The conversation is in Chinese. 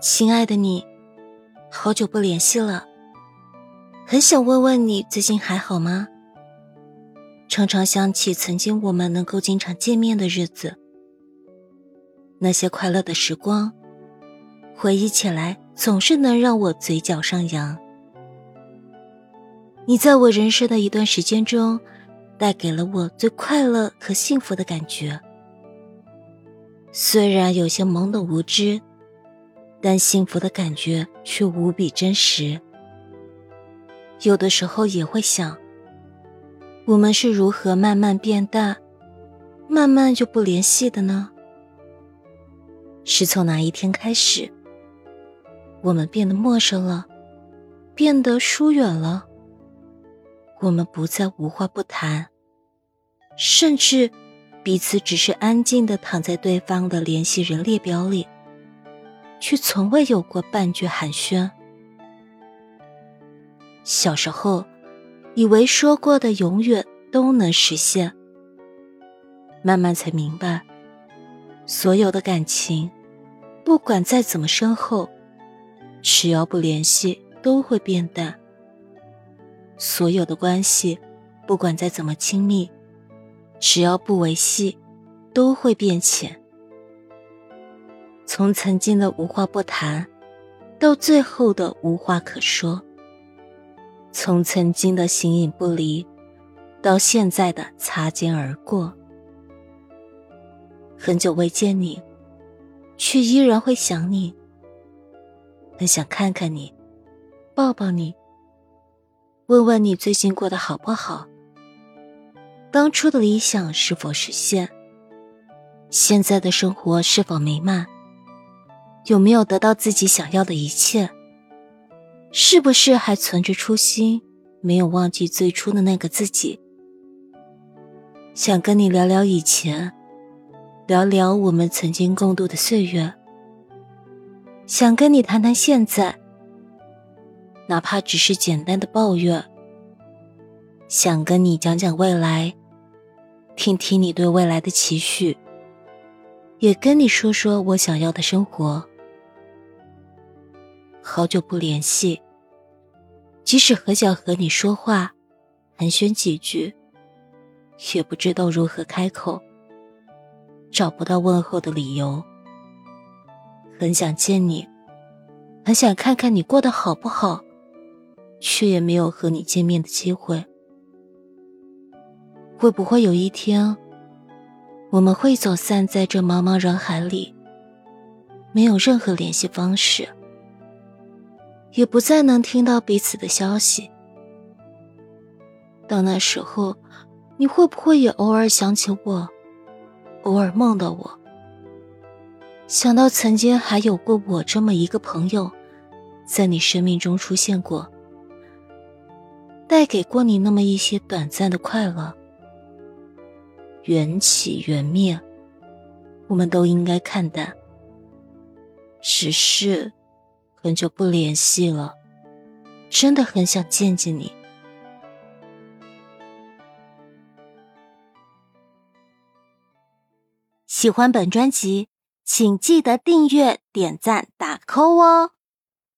亲爱的你，好久不联系了，很想问问你最近还好吗？常常想起曾经我们能够经常见面的日子，那些快乐的时光，回忆起来总是能让我嘴角上扬。你在我人生的一段时间中，带给了我最快乐和幸福的感觉，虽然有些懵懂无知。但幸福的感觉却无比真实。有的时候也会想，我们是如何慢慢变大，慢慢就不联系的呢？是从哪一天开始，我们变得陌生了，变得疏远了？我们不再无话不谈，甚至彼此只是安静的躺在对方的联系人列表里。却从未有过半句寒暄。小时候，以为说过的永远都能实现，慢慢才明白，所有的感情，不管再怎么深厚，只要不联系，都会变淡；所有的关系，不管再怎么亲密，只要不维系，都会变浅。从曾经的无话不谈，到最后的无话可说；从曾经的形影不离，到现在的擦肩而过。很久未见你，却依然会想你。很想看看你，抱抱你，问问你最近过得好不好？当初的理想是否实现？现在的生活是否美满？有没有得到自己想要的一切？是不是还存着初心，没有忘记最初的那个自己？想跟你聊聊以前，聊聊我们曾经共度的岁月。想跟你谈谈现在，哪怕只是简单的抱怨。想跟你讲讲未来，听听你对未来的期许，也跟你说说我想要的生活。好久不联系，即使很想和你说话，寒暄几句，也不知道如何开口，找不到问候的理由。很想见你，很想看看你过得好不好，却也没有和你见面的机会。会不会有一天，我们会走散在这茫茫人海里，没有任何联系方式？也不再能听到彼此的消息。到那时候，你会不会也偶尔想起我，偶尔梦到我？想到曾经还有过我这么一个朋友，在你生命中出现过，带给过你那么一些短暂的快乐。缘起缘灭，我们都应该看淡。只是。很久不联系了，真的很想见见你。喜欢本专辑，请记得订阅、点赞、打 call 哦。